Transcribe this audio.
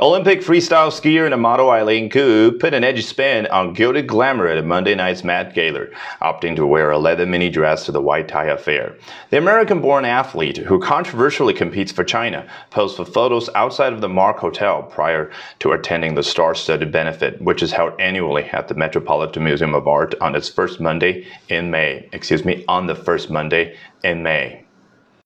Olympic freestyle skier and model Eileen Gu put an edge spin on gilded glamour at Monday night's Met Gala, opting to wear a leather mini dress to the white tie affair. The American-born athlete, who controversially competes for China, posed for photos outside of the Mark Hotel prior to attending the star-studded benefit, which is held annually at the Metropolitan Museum of Art on its first Monday in May. Excuse me, on the first Monday in May.